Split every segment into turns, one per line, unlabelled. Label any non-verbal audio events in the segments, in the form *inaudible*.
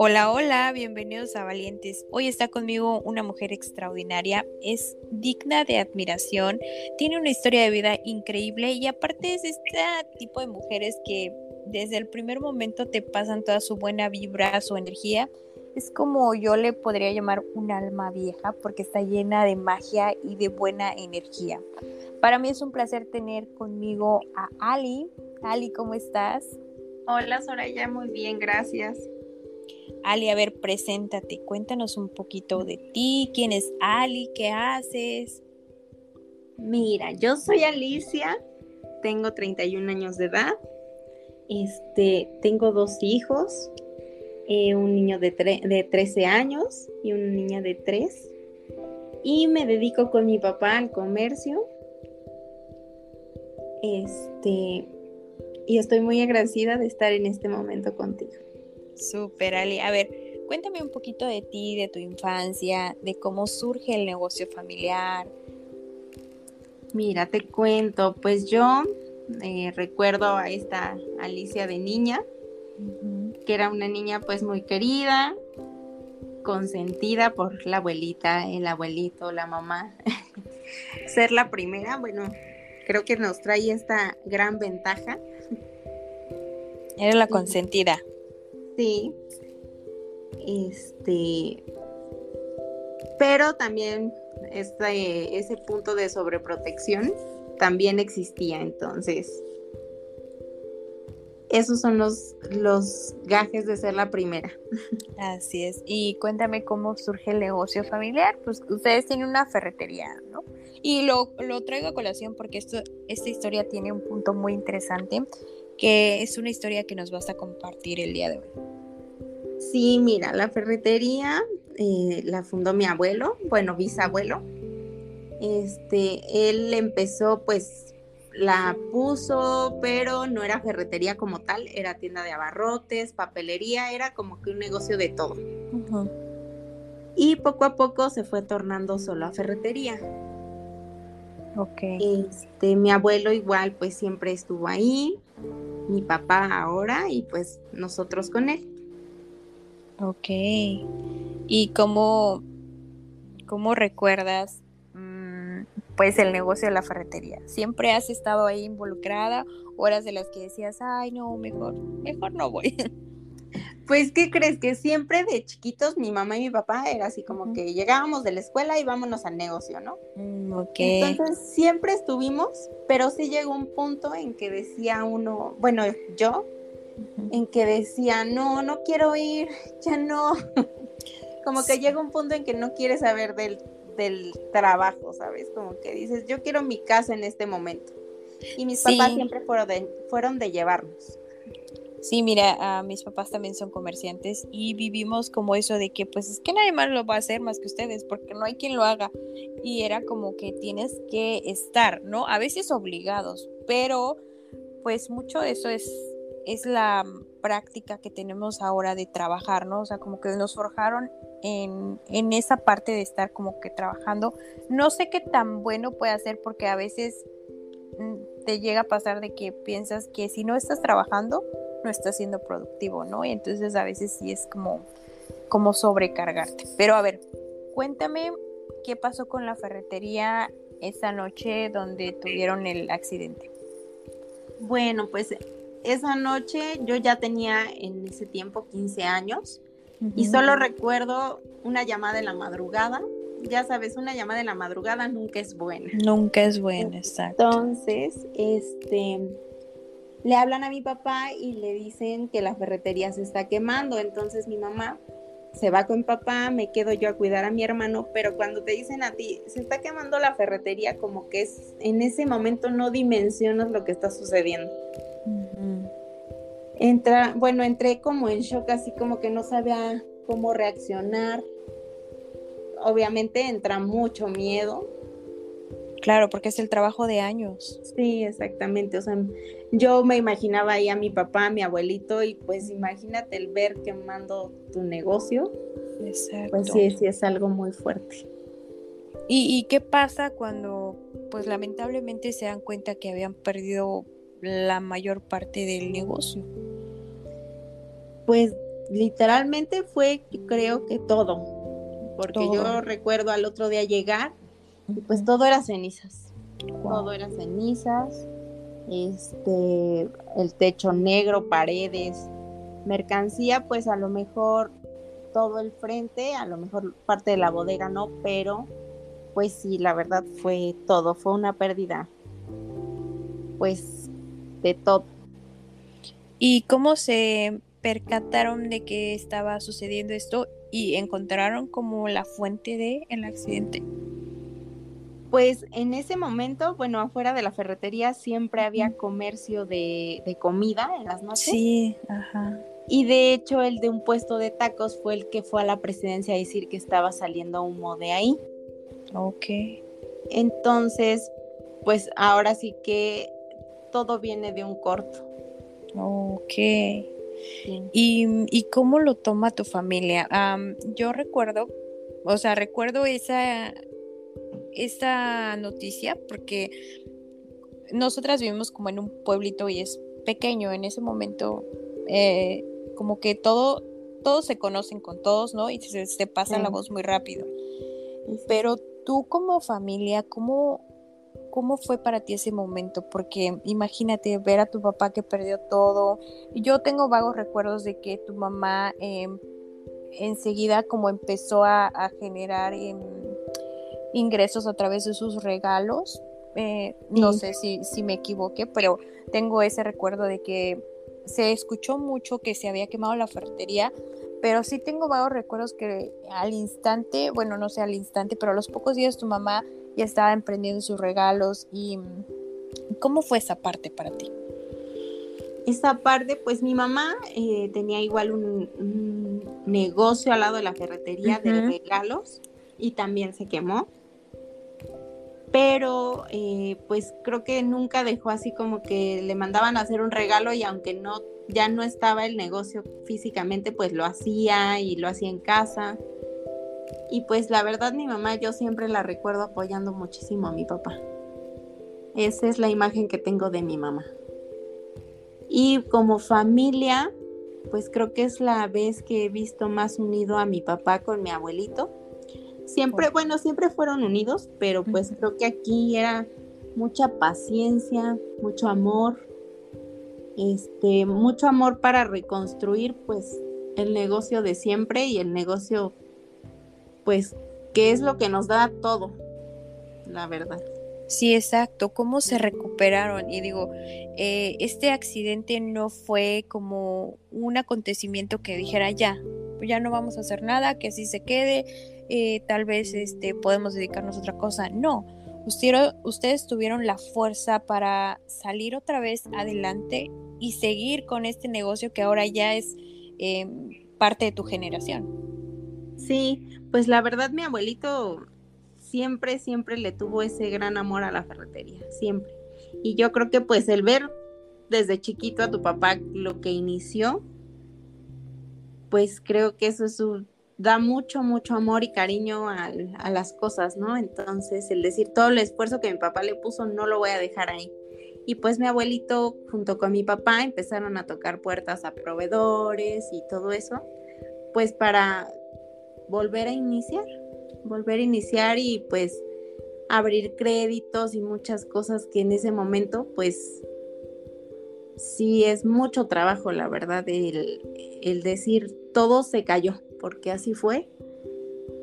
Hola, hola, bienvenidos a Valientes. Hoy está conmigo una mujer extraordinaria, es digna de admiración, tiene una historia de vida increíble y aparte es este tipo de mujeres que desde el primer momento te pasan toda su buena vibra, su energía. Es como yo le podría llamar un alma vieja porque está llena de magia y de buena energía. Para mí es un placer tener conmigo a Ali. Ali, ¿cómo estás?
Hola Soraya, muy bien, gracias.
Ali, a ver, preséntate, cuéntanos un poquito de ti, quién es Ali, qué haces.
Mira, yo soy Alicia, tengo 31 años de edad, este, tengo dos hijos, eh, un niño de, de 13 años y una niña de 3, y me dedico con mi papá al comercio. Este, y estoy muy agradecida de estar en este momento contigo.
Súper, Ali. A ver, cuéntame un poquito de ti, de tu infancia, de cómo surge el negocio familiar.
Mira, te cuento, pues yo eh, recuerdo a esta Alicia de niña, que era una niña pues muy querida, consentida por la abuelita, el abuelito, la mamá. *laughs* Ser la primera, bueno, creo que nos trae esta gran ventaja.
Era la consentida.
Sí. Este. Pero también este, ese punto de sobreprotección también existía. Entonces, esos son los, los gajes de ser la primera.
Así es. Y cuéntame cómo surge el negocio familiar. Pues ustedes tienen una ferretería, ¿no? Y lo, lo traigo a colación porque esto, esta historia tiene un punto muy interesante, que es una historia que nos vas a compartir el día de hoy.
Sí, mira, la ferretería eh, la fundó mi abuelo, bueno, bisabuelo. Este, él empezó, pues, la puso, pero no era ferretería como tal, era tienda de abarrotes, papelería, era como que un negocio de todo. Y poco a poco se fue tornando solo a ferretería.
Ok.
Este, mi abuelo igual, pues siempre estuvo ahí, mi papá ahora y pues nosotros con él.
Ok. ¿Y cómo, cómo recuerdas mm, pues el negocio de la ferretería? ¿Siempre has estado ahí involucrada? ¿Horas de las que decías, ay no, mejor, mejor no voy? *laughs*
Pues, ¿qué crees? Que siempre de chiquitos mi mamá y mi papá era así como que llegábamos de la escuela y vámonos al negocio, ¿no?
Mm, ok.
Entonces siempre estuvimos, pero sí llegó un punto en que decía uno, bueno, yo en que decía, no, no quiero ir, *laughs* ya no. *laughs* Como que llega un punto en que no quieres saber del, del trabajo, ¿sabes? Como que dices, yo quiero mi casa en este momento. Y mis papás siempre fueron de, fueron de llevarnos.
Sí, mira, mis papás también son comerciantes y vivimos como eso de que pues es que nadie más lo va a hacer más que ustedes porque no hay quien lo haga y era como que tienes que estar, ¿no? A veces obligados, pero pues mucho de eso es es la práctica que tenemos ahora de trabajar, ¿no? O sea, como que nos forjaron en, en, esa parte de estar como que trabajando. No sé qué tan bueno puede ser porque a veces mm, te llega a pasar de que piensas que si no estás trabajando, no estás siendo productivo, ¿no? Y entonces a veces sí es como, como sobrecargarte. Pero a ver, cuéntame qué pasó con la ferretería esa noche donde tuvieron el accidente.
Bueno, pues esa noche yo ya tenía en ese tiempo 15 años y solo recuerdo una llamada en la madrugada. Ya sabes, una llamada en la madrugada nunca es buena.
Nunca es buena, exacto.
Entonces, este, le hablan a mi papá y le dicen que la ferretería se está quemando. Entonces mi mamá se va con papá, me quedo yo a cuidar a mi hermano, pero cuando te dicen a ti, se está quemando la ferretería, como que es, en ese momento no dimensionas lo que está sucediendo. Entra, bueno, entré como en shock, así como que no sabía cómo reaccionar. Obviamente entra mucho miedo.
Claro, porque es el trabajo de años.
Sí, exactamente. O sea, yo me imaginaba ahí a mi papá, a mi abuelito, y pues imagínate el ver quemando tu negocio.
Exacto.
Pues sí, sí es algo muy fuerte.
¿Y, ¿Y qué pasa cuando, pues lamentablemente se dan cuenta que habían perdido la mayor parte del negocio?
Pues literalmente fue, creo que todo, porque yo recuerdo al otro día llegar y pues todo era cenizas, todo era cenizas, este, el techo negro, paredes, mercancía, pues a lo mejor todo el frente, a lo mejor parte de la bodega no, pero pues sí, la verdad fue todo, fue una pérdida, pues de todo.
¿Y cómo se percataron de que estaba sucediendo esto y encontraron como la fuente de el accidente?
Pues en ese momento, bueno, afuera de la ferretería siempre había comercio de, de comida en las noches.
Sí, ajá.
Y de hecho el de un puesto de tacos fue el que fue a la presidencia a decir que estaba saliendo humo de ahí.
Ok.
Entonces, pues ahora sí que todo viene de un corto.
Ok. ¿Y, cómo lo toma tu familia? yo recuerdo, o sea, recuerdo esa, esa noticia porque nosotras vivimos como en un pueblito y es pequeño. En ese momento, eh, como que todo, todos se conocen con todos, ¿no? Y se, pasa la voz muy rápido. Pero tú como familia, ¿cómo, ¿cómo fue para ti ese momento? Porque imagínate ver a tu papá que perdió todo. Yo tengo vagos recuerdos de que tu mamá em, enseguida como empezó a, generar em, ingresos a través de sus regalos. Eh, no sé si, si me equivoqué, pero tengo ese recuerdo de que se escuchó mucho que se había quemado la ferretería, pero sí tengo vagos recuerdos que al instante, bueno, no sé al instante, pero a los pocos días tu mamá ya estaba emprendiendo sus regalos y ¿cómo fue esa parte para ti?
Esa parte, pues mi mamá eh, tenía igual un, negocio al lado de la ferretería de regalos y también se quemó. Pero eh, pues creo que nunca dejó así como que le mandaban a hacer un regalo y aunque no ya no estaba el negocio físicamente, pues lo hacía y lo hacía en casa. Y pues la verdad mi mamá yo siempre la recuerdo apoyando muchísimo a mi papá. Esa es la imagen que tengo de mi mamá. Y como familia, pues creo que es la vez que he visto más unido a mi papá con mi abuelito. Siempre, bueno, siempre fueron unidos, pero pues creo que aquí era mucha paciencia, mucho amor, este, mucho amor para reconstruir pues el negocio de siempre y el negocio pues que es lo que nos da todo, la verdad.
Sí, exacto. ¿Cómo se recuperaron? Y digo, eh, este accidente no fue como un acontecimiento que dijera ya, ya no vamos a hacer nada, que así se quede, eh, tal vez este, podemos dedicarnos a otra cosa. No, ustedes tuvieron la fuerza para salir otra vez adelante y seguir con este negocio que ahora ya es em, parte de tu generación.
Sí, pues la verdad mi abuelito siempre, siempre le tuvo ese gran amor a la ferretería, siempre. Y yo creo que pues el ver desde chiquito a tu papá lo que inició, pues creo que eso es da mucho, mucho amor y cariño a, las cosas, ¿no? Entonces el decir todo el esfuerzo que mi papá le puso no lo voy a dejar ahí. Y pues mi abuelito junto con mi papá empezaron a tocar puertas a proveedores y todo eso, pues para volver a iniciar, volver a iniciar y pues abrir créditos y muchas cosas que en ese momento pues sí es mucho trabajo, la verdad, el decir todo se cayó, porque así fue,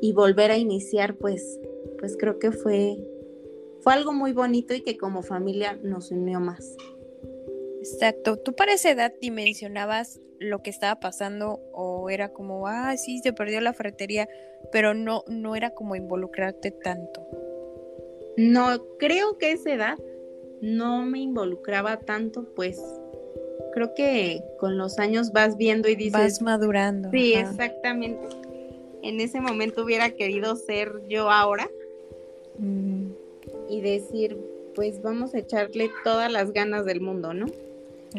y volver a iniciar pues, pues creo que fue, fue algo muy bonito y que como familia nos unió más.
Exacto. ¿Tú para esa edad dimensionabas lo que estaba pasando o era como, ah, sí, se perdió la ferretería, pero no, no era como involucrarte tanto?
No, creo que esa edad no me involucraba tanto, pues creo que con los años vas viendo y dices...
Vas madurando.
Sí, exactamente. En ese momento hubiera querido ser yo ahora mm. y decir, pues vamos a echarle todas las ganas del mundo, ¿no?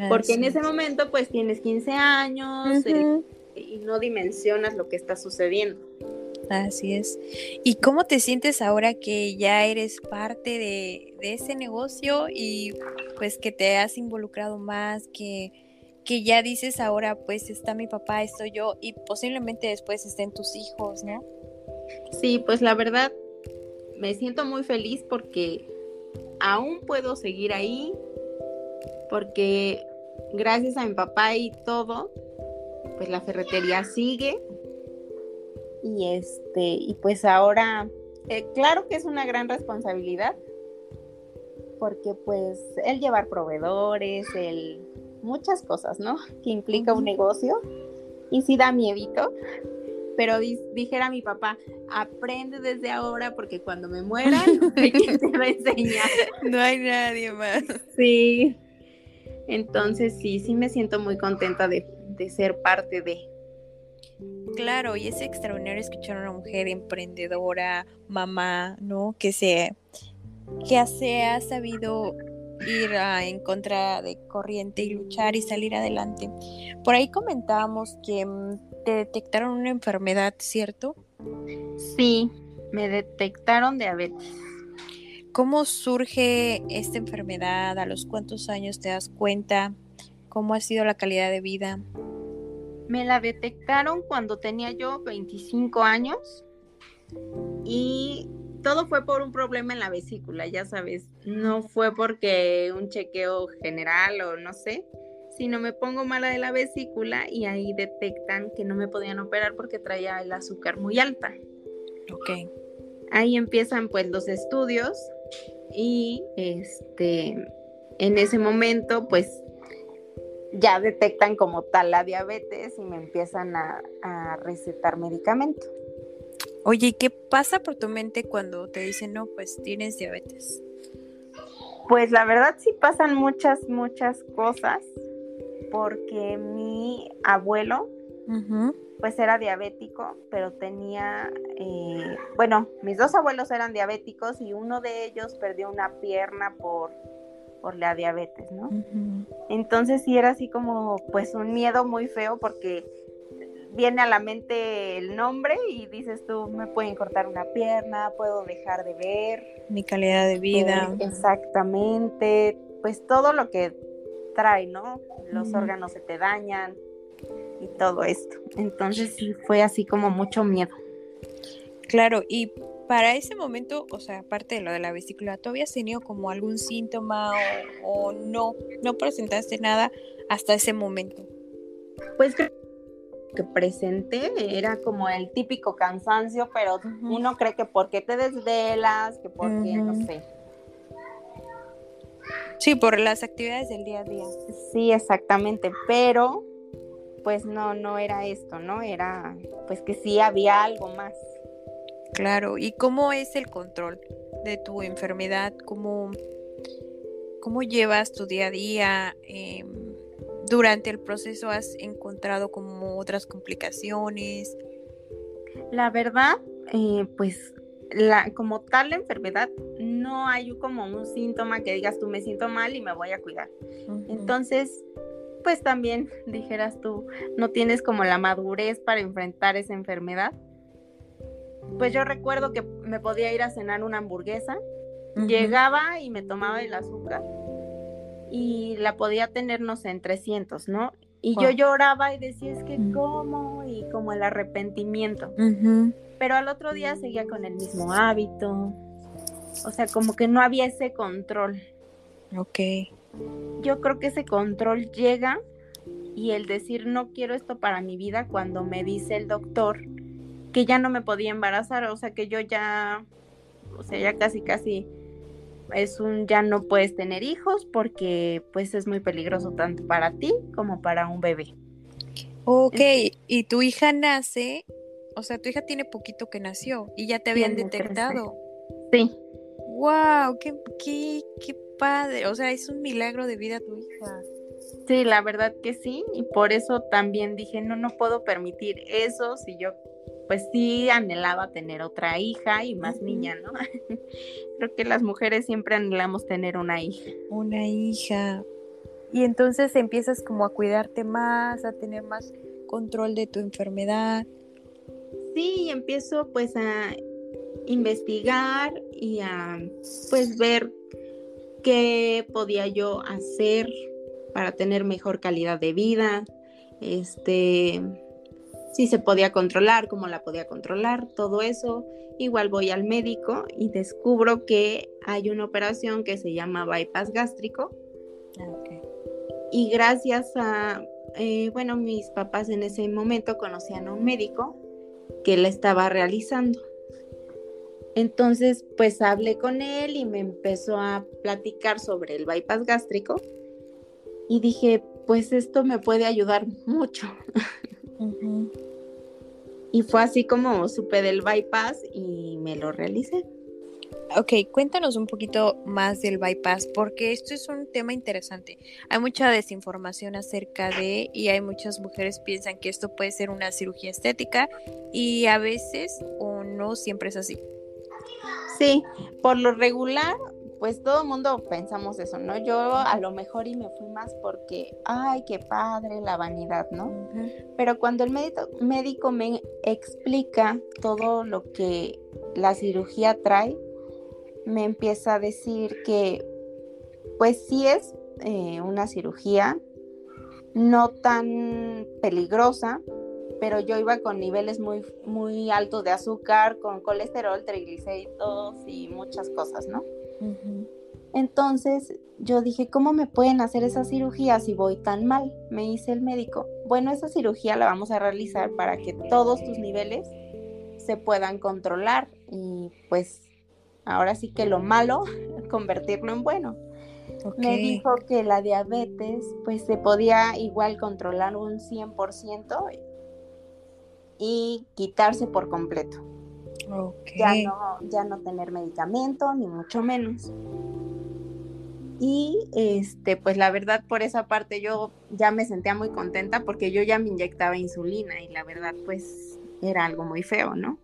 Porque en ese momento pues tienes 15 años eh, y no dimensionas lo que está sucediendo.
Así es. ¿Y cómo te sientes ahora que ya eres parte de, ese negocio y pues que te has involucrado más, que, que ya dices ahora, pues está mi papá, estoy yo, y posiblemente después estén tus hijos, ¿no?
Sí, pues la verdad, me siento muy feliz porque aún puedo seguir ahí, porque gracias a mi papá y todo, pues la ferretería sigue. Y este, y pues ahora, eh, claro que es una gran responsabilidad, porque pues el llevar proveedores, el muchas cosas, ¿no? *laughs* Que implica un negocio. Y sí da miedito, pero dijera mi papá, aprende desde ahora porque cuando me muera, *laughs* ¿quién te va a enseñar?
No hay nadie más.
Sí. Entonces sí, sí me siento muy contenta de, de ser parte de.
Claro, y es extraordinario escuchar a una mujer emprendedora, mamá, ¿no? Que se, que se ha sabido ir en contra de corriente y luchar y salir adelante. Por ahí comentábamos que mm, te detectaron una enfermedad, ¿cierto?
Sí, me detectaron diabetes.
¿Cómo surge esta enfermedad? ¿A los cuántos años te das cuenta? ¿Cómo ha sido la calidad de vida?
Me la detectaron cuando tenía yo 25 años y todo fue por un problema en la vesícula, ya sabes, no fue porque un chequeo general o no sé, sino me pongo mala de la vesícula y ahí detectan que no me podían operar porque traía el azúcar muy alta.
Ok.
Ahí empiezan pues los estudios y este en ese momento pues ya detectan como tal la diabetes y me empiezan a, a recetar medicamento.
Oye, ¿qué pasa por tu mente cuando te dicen, no, pues tienes diabetes?
Pues la verdad sí pasan muchas, muchas cosas, porque mi abuelo, pues era diabético, pero tenía, eh, bueno, mis dos abuelos eran diabéticos y uno de ellos perdió una pierna por, por la diabetes, ¿no? Entonces sí era así como, pues un miedo muy feo porque viene a la mente el nombre y dices tú, me pueden cortar una pierna, puedo dejar de ver.
Mi calidad de vida.
Eh, exactamente, pues todo lo que trae, ¿no? Los órganos se te dañan y todo esto. Entonces sí fue así como mucho miedo.
Claro, y para ese momento, o sea, aparte de lo de la vesícula, ¿tú habías tenido como algún síntoma o, no? ¿No presentaste nada hasta ese momento?
Pues creo que presenté era como el típico cansancio, pero uno cree que porque te desvelas, que porque, no sé.
Sí, por las actividades del día a día.
Sí, exactamente, pero pues no, no era esto, ¿no? Era pues que sí había algo más.
Claro, ¿y cómo es el control de tu enfermedad? ¿Cómo, cómo llevas tu día a día? Eh, durante el proceso has encontrado como otras complicaciones?
La verdad, eh, pues la, como tal la enfermedad, no hay como un síntoma que digas tú me siento mal y me voy a cuidar. Entonces, pues también *laughs* dijeras tú, no tienes como la madurez para enfrentar esa enfermedad. Pues yo recuerdo que me podía ir a cenar una hamburguesa, llegaba y me tomaba el azúcar y la podía tener, no sé, en 300, ¿no? Y yo lloraba y decía, es que cómo, y como el arrepentimiento. Pero al otro día seguía con el mismo hábito. O sea, como que no había ese control.
Ok.
Yo creo que ese control llega y el decir no quiero esto para mi vida cuando me dice el doctor que ya no me podía embarazar, o sea, que yo ya, o sea, ya casi, casi es un ya no puedes tener hijos porque pues es muy peligroso tanto para ti como para un bebé.
Ok, y tu hija nace, o sea, tu hija tiene poquito que nació y ya te habían detectado.
Sí.
Wow, qué, qué, qué padre, o sea, es un milagro de vida tu hija.
Sí, la verdad que sí, y por eso también dije, no, no puedo permitir eso si yo pues sí anhelaba tener otra hija y más niña, ¿no? *laughs* Creo que las mujeres siempre anhelamos tener una hija.
Una hija. Y entonces empiezas como a cuidarte más, a tener más control de tu enfermedad.
Sí, empiezo pues a investigar y a pues ver qué podía yo hacer para tener mejor calidad de vida, este, si se podía controlar, cómo la podía controlar, todo eso. Igual voy al médico y descubro que hay una operación que se llama bypass gástrico. Ah, y gracias a, eh, bueno, mis papás en ese momento conocían a un médico que la estaba realizando. Entonces, pues hablé con él y me empezó a platicar sobre el bypass gástrico y dije, pues esto me puede ayudar mucho. *laughs* Y fue así como supe del bypass y me lo realicé.
Ok, cuéntanos un poquito más del bypass, porque esto es un tema interesante. Hay mucha desinformación acerca de, y hay muchas mujeres piensan que esto puede ser una cirugía estética, y a veces o no siempre es así.
Sí, por lo regular, pues todo el mundo pensamos eso, ¿no? Yo a lo mejor y me fui más porque, ay, qué padre la vanidad, ¿no? Pero cuando el médico, médico me explica todo lo que la cirugía trae, me empieza a decir que, pues sí es eh, una cirugía no tan peligrosa, pero yo iba con niveles muy, muy altos de azúcar, con colesterol, triglicéridos y muchas cosas, ¿no? Entonces yo dije, ¿cómo me pueden hacer esa cirugía si voy tan mal? Me dice el médico, bueno, esa cirugía la vamos a realizar para que todos tus niveles se puedan controlar y pues ahora sí que lo malo, *laughs* convertirlo en bueno. Me dijo que la diabetes pues se podía igual controlar un 100% y quitarse por completo. Ya, no, ya no tener medicamento, ni mucho menos. Y este, pues la verdad por esa parte yo ya me sentía muy contenta porque yo ya me inyectaba insulina y la verdad pues era algo muy feo, ¿no?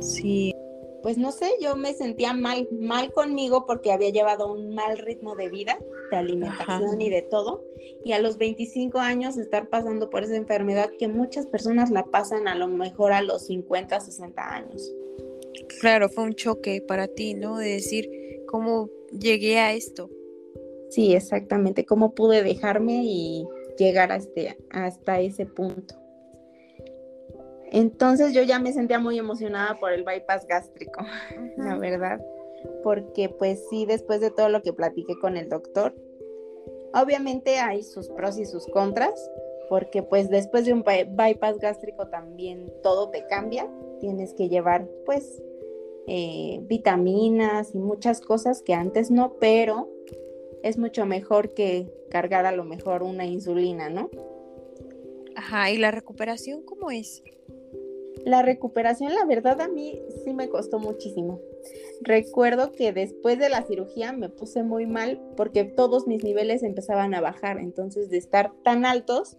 Sí.
Pues no sé, yo me sentía mal, mal conmigo porque había llevado un mal ritmo de vida, de alimentación y de todo. Y a los 25 años estar pasando por esa enfermedad que muchas personas la pasan a lo mejor a los 50, 60 años.
Claro, fue un choque para ti, ¿no? De decir, ¿cómo llegué a esto?
Sí, exactamente, cómo pude dejarme y llegar a este, hasta ese punto. Entonces yo ya me sentía muy emocionada por el bypass gástrico, *laughs* la verdad, porque pues sí, después de todo lo que platiqué con el doctor, obviamente hay sus pros y sus contras, porque pues después de un bypass gástrico también todo te cambia, tienes que llevar pues eh, vitaminas y muchas cosas que antes no, pero es mucho mejor que cargar a lo mejor una insulina, ¿no?
Ajá, ¿y la recuperación cómo es?
La recuperación, la verdad, a mí sí me costó muchísimo. Recuerdo que después de la cirugía me puse muy mal porque todos mis niveles empezaban a bajar, entonces de estar tan altos,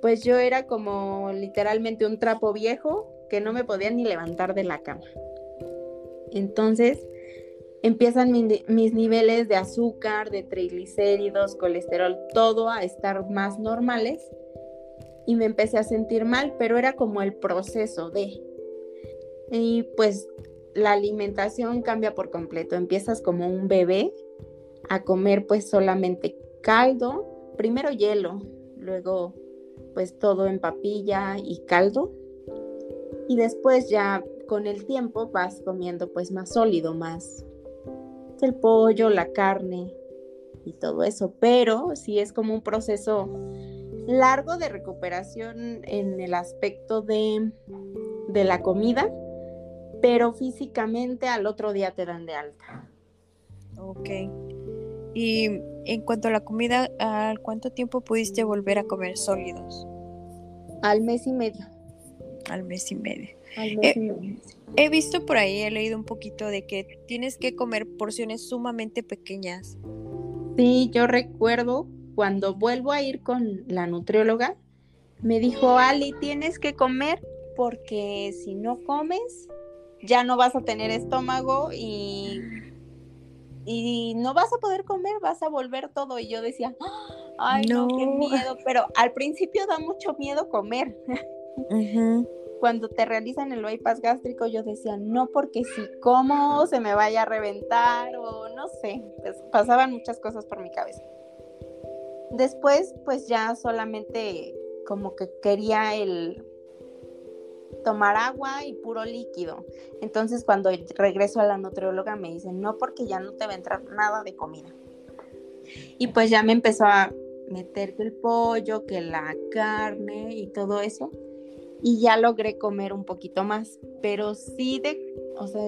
pues yo era como literalmente un trapo viejo que no me podía ni levantar de la cama. Entonces empiezan mis niveles de azúcar, de triglicéridos, colesterol, todo a estar más normales y me empecé a sentir mal, pero era como el proceso de... Y pues la alimentación cambia por completo, empiezas como un bebé a comer pues solamente caldo, primero hielo, luego pues todo en papilla y caldo y después ya con el tiempo vas comiendo pues más sólido, más el pollo, la carne y todo eso, pero sí es como un proceso largo de recuperación en el aspecto de, de la comida, pero físicamente al otro día te dan de alta.
Ok. Y en cuanto a la comida, ¿al cuánto tiempo pudiste volver a comer sólidos?
Al mes y medio
al mes y medio. Eh, he visto por ahí, he leído un poquito de que tienes que comer porciones sumamente pequeñas.
Sí, yo recuerdo cuando vuelvo a ir con la nutrióloga, me dijo, Ali, tienes que comer porque si no comes, ya no vas a tener estómago y, y no vas a poder comer, vas a volver todo. Y yo decía, ay, no, qué miedo, pero al principio da mucho miedo comer. *laughs* Cuando te realizan el bypass gástrico, yo decía, no porque si como se me vaya a reventar o no sé, pues pasaban muchas cosas por mi cabeza. Después, pues ya solamente como que quería el tomar agua y puro líquido. Entonces cuando regreso a la nutrióloga me dicen, no, porque ya no te va a entrar nada de comida. Y pues ya me empezó a meter que el pollo, que la carne y todo eso. Y ya logré comer un poquito más, pero sí de, o sea,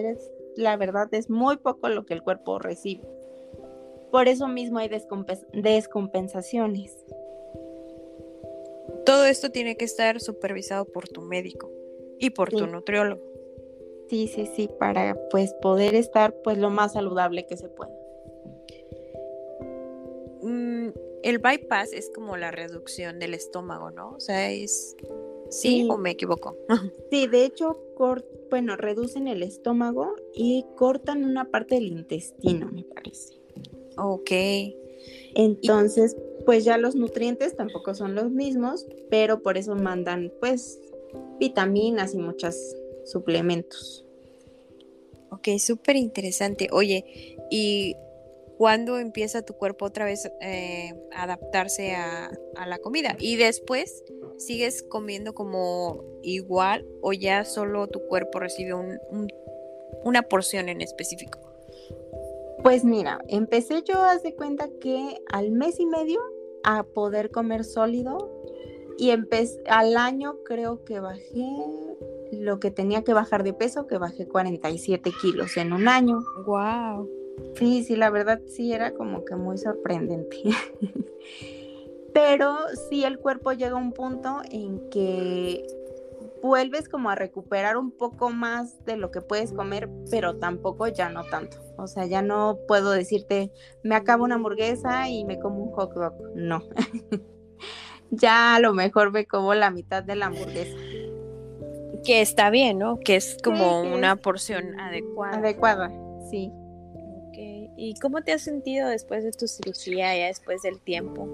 la verdad es muy poco lo que el cuerpo recibe. Por eso mismo hay descompensaciones.
Todo esto tiene que estar supervisado por tu médico y por tu nutriólogo.
Sí, sí, sí, para pues poder estar pues lo más saludable que se pueda.
Mm, el bypass es como la reducción del estómago, ¿no? O sea, es ¿Sí, o me equivoco?
Sí, de hecho, bueno, reducen el estómago y cortan una parte del intestino, me parece.
Ok.
Entonces, pues ya los nutrientes tampoco son los mismos, pero por eso mandan pues vitaminas y muchos suplementos.
Ok, súper interesante. Oye, ¿y cuándo empieza tu cuerpo otra vez eh, a adaptarse a, la comida? Y después, ¿sigues comiendo como igual o ya solo tu cuerpo recibe una porción en específico?
Pues mira, empecé yo, haz de cuenta que al mes y medio a poder comer sólido y empecé, al año creo que bajé lo que tenía que bajar de peso, que bajé 47 kilos en un año.
Wow.
Sí, sí, la verdad sí era como que muy sorprendente. *laughs* Pero sí el cuerpo llega a un punto en que vuelves como a recuperar un poco más de lo que puedes comer, pero tampoco ya no tanto. O sea, ya no puedo decirte, me acabo una hamburguesa y me como un hot dog. No. *laughs* ya a lo mejor me como la mitad de la hamburguesa.
Que está bien, ¿no? Que es como una porción adecuada.
Adecuada, sí.
¿Y cómo te has sentido después de tu cirugía, ya después del tiempo?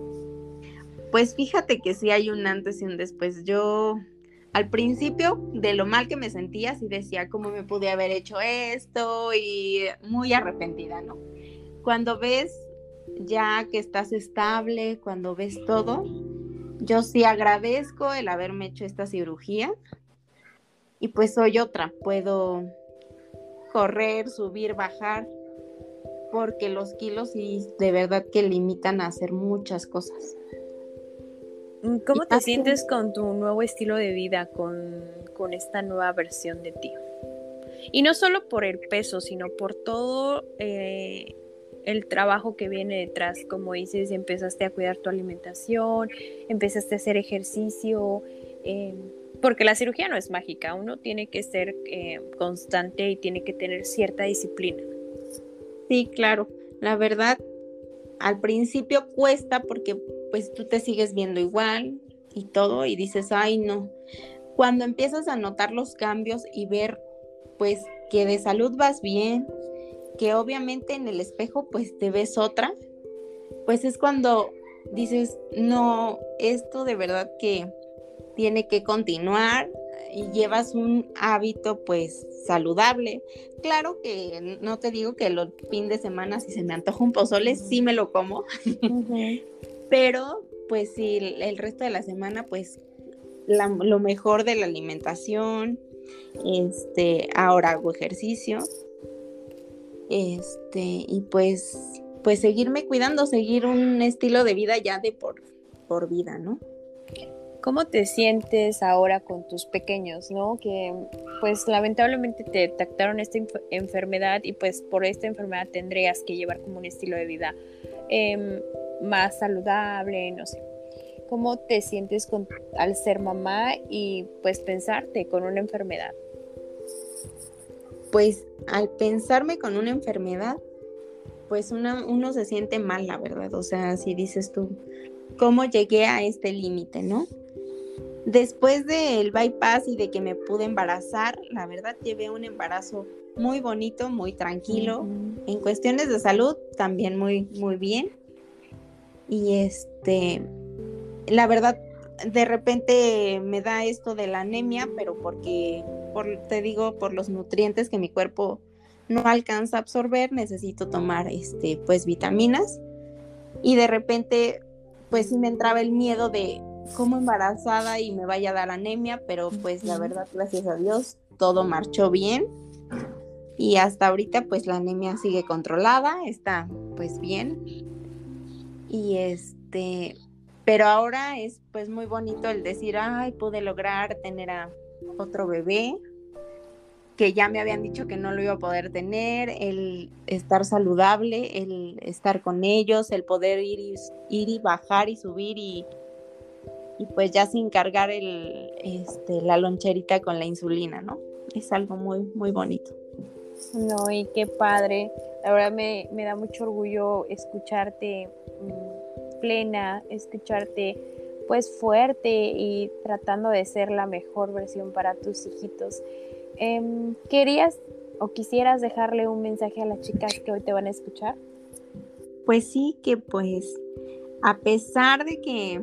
Pues fíjate que sí hay un antes y un después. Yo al principio de lo mal que me sentía, sí decía cómo me pude haber hecho esto y muy arrepentida, ¿no? Cuando ves ya que estás estable, cuando ves todo, yo sí agradezco el haberme hecho esta cirugía y pues soy otra, puedo correr, subir, bajar, porque los kilos sí de verdad que limitan a hacer muchas cosas.
Mm, ¿Cómo te sientes con tu nuevo estilo de vida, con, esta nueva versión de ti? Y no solo por el peso, sino por todo eh, el trabajo que viene detrás. Como dices, empezaste a cuidar tu alimentación, empezaste a hacer ejercicio, em, porque la cirugía no es mágica, uno tiene que ser eh, constante y tiene que tener cierta disciplina.
Sí, claro. La verdad, al principio cuesta porque pues tú te sigues viendo igual y todo y dices, ay no. Cuando empiezas a notar los cambios y ver pues que de salud vas bien, que obviamente en el espejo pues te ves otra, pues es cuando dices, no, esto de verdad que tiene que continuar y llevas un hábito pues saludable. Claro que no te digo que los fin de semana si se me antoja un pozole sí me lo como, pero pues sí, el resto de la semana pues lo mejor de la alimentación, este, ahora hago ejercicio, este, y pues, pues seguirme cuidando, seguir un estilo de vida ya de por, por vida, ¿no?
¿Cómo te sientes ahora con tus pequeños, no? Que pues lamentablemente te detectaron esta enfermedad y pues por esta enfermedad tendrías que llevar como un estilo de vida em, más saludable, no sé. ¿Cómo te sientes al ser mamá y pues pensarte con una enfermedad?
Pues al pensarme con una enfermedad, pues uno se siente mal, la verdad. O sea, si dices tú, ¿cómo llegué a este límite, no? Después del bypass y de que me pude embarazar, la verdad llevé un embarazo muy bonito, muy tranquilo. En cuestiones de salud también muy, muy bien. Y este, la verdad, de repente me da esto de la anemia, pero porque, por, te digo, por los nutrientes que mi cuerpo no alcanza a absorber, necesito tomar este, pues vitaminas. Y de repente pues sí me entraba el miedo de como embarazada y me vaya a dar anemia, pero pues la verdad, gracias a Dios, todo marchó bien. Y hasta ahorita pues la anemia sigue controlada, está pues bien. Y este, pero ahora es pues muy bonito el decir, ay, pude lograr tener a otro bebé, que ya me habían dicho que no lo iba a poder tener, el estar saludable, el estar con ellos, el poder ir y, ir y bajar y subir y, y pues ya sin cargar el, este, la loncherita con la insulina, ¿no? Es algo muy, muy bonito.
No, y qué padre. La verdad me, me da mucho orgullo escucharte mm, plena, escucharte pues fuerte y tratando de ser la mejor versión para tus hijitos. Em, ¿Querías o quisieras dejarle un mensaje a las chicas que hoy te van a escuchar?
Pues sí, que pues a pesar de que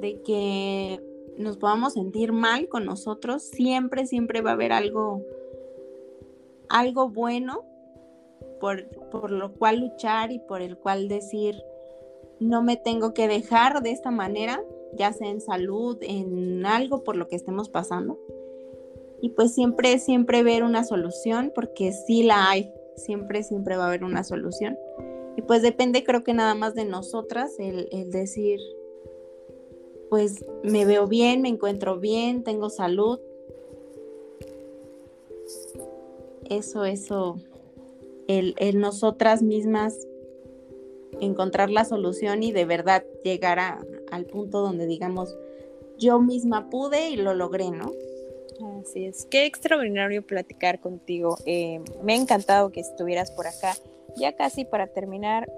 de que nos podamos sentir mal con nosotros, siempre, siempre va a haber algo, algo bueno por, por lo cual luchar y por el cual decir, no me tengo que dejar de esta manera, ya sea en salud, en algo por lo que estemos pasando y pues siempre, siempre ver una solución, porque sí la hay, siempre, siempre va a haber una solución. Y pues depende creo que nada más de nosotras el, decir, pues me veo bien, me encuentro bien, tengo salud. Eso, eso, el, el nosotras mismas encontrar la solución y de verdad llegar al punto donde digamos, yo misma pude y lo logré, ¿no?
Así es, qué extraordinario platicar contigo. Eh, me ha encantado que estuvieras por acá. Ya casi para terminar,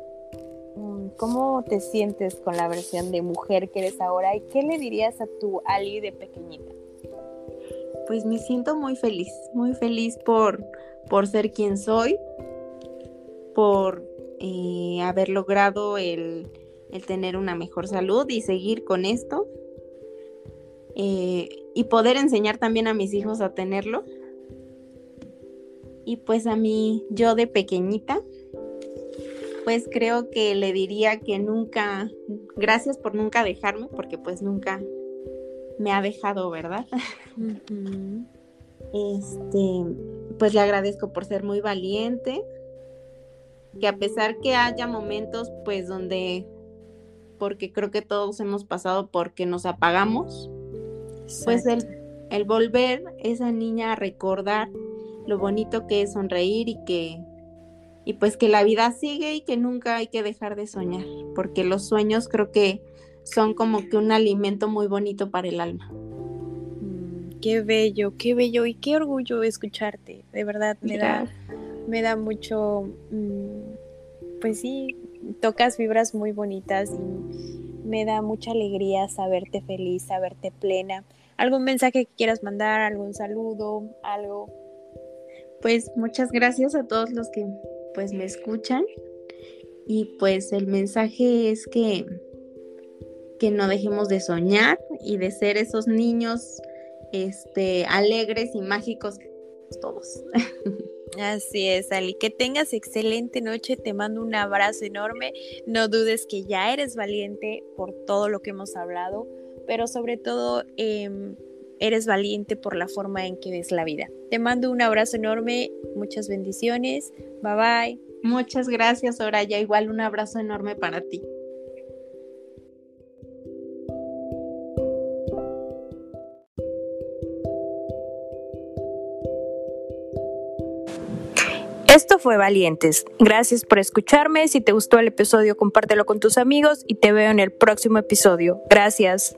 ¿cómo te sientes con la versión de mujer que eres ahora y qué le dirías a tu Ali de pequeñita?
Pues me siento muy feliz, muy feliz por, por ser quien soy, por eh, haber logrado el, el tener una mejor salud y seguir con esto eh, y poder enseñar también a mis hijos a tenerlo. Y pues a mí, yo de pequeñita, pues creo que le diría que nunca, gracias por nunca dejarme, porque pues nunca me ha dejado, ¿verdad? Este, pues le agradezco por ser muy valiente, que a pesar que haya momentos pues donde, porque creo que todos hemos pasado porque nos apagamos, pues el, el volver esa niña a recordar lo bonito que es sonreír y que y pues que la vida sigue y que nunca hay que dejar de soñar, porque los sueños creo que son como que un alimento muy bonito para el alma.
Mm, qué bello, qué bello y qué orgullo escucharte, de verdad me da me da mucho mm, pues sí, tocas fibras muy bonitas y me da mucha alegría saberte feliz, saberte plena algún mensaje que quieras mandar, algún saludo, algo.
Pues muchas gracias a todos los que pues me escuchan y pues el mensaje es que que no dejemos de soñar y de ser esos niños este alegres y mágicos todos. *laughs*
Así es, Ali. Que tengas excelente noche. Te mando un abrazo enorme. No dudes que ya eres valiente por todo lo que hemos hablado pero sobre todo em, eres valiente por la forma en que ves la vida. Te mando un abrazo enorme, muchas bendiciones, bye bye.
Muchas gracias, Soraya, igual un abrazo enorme para ti.
Esto fue Valientes. Gracias por escucharme. Si te gustó el episodio, compártelo con tus amigos y te veo en el próximo episodio. Gracias.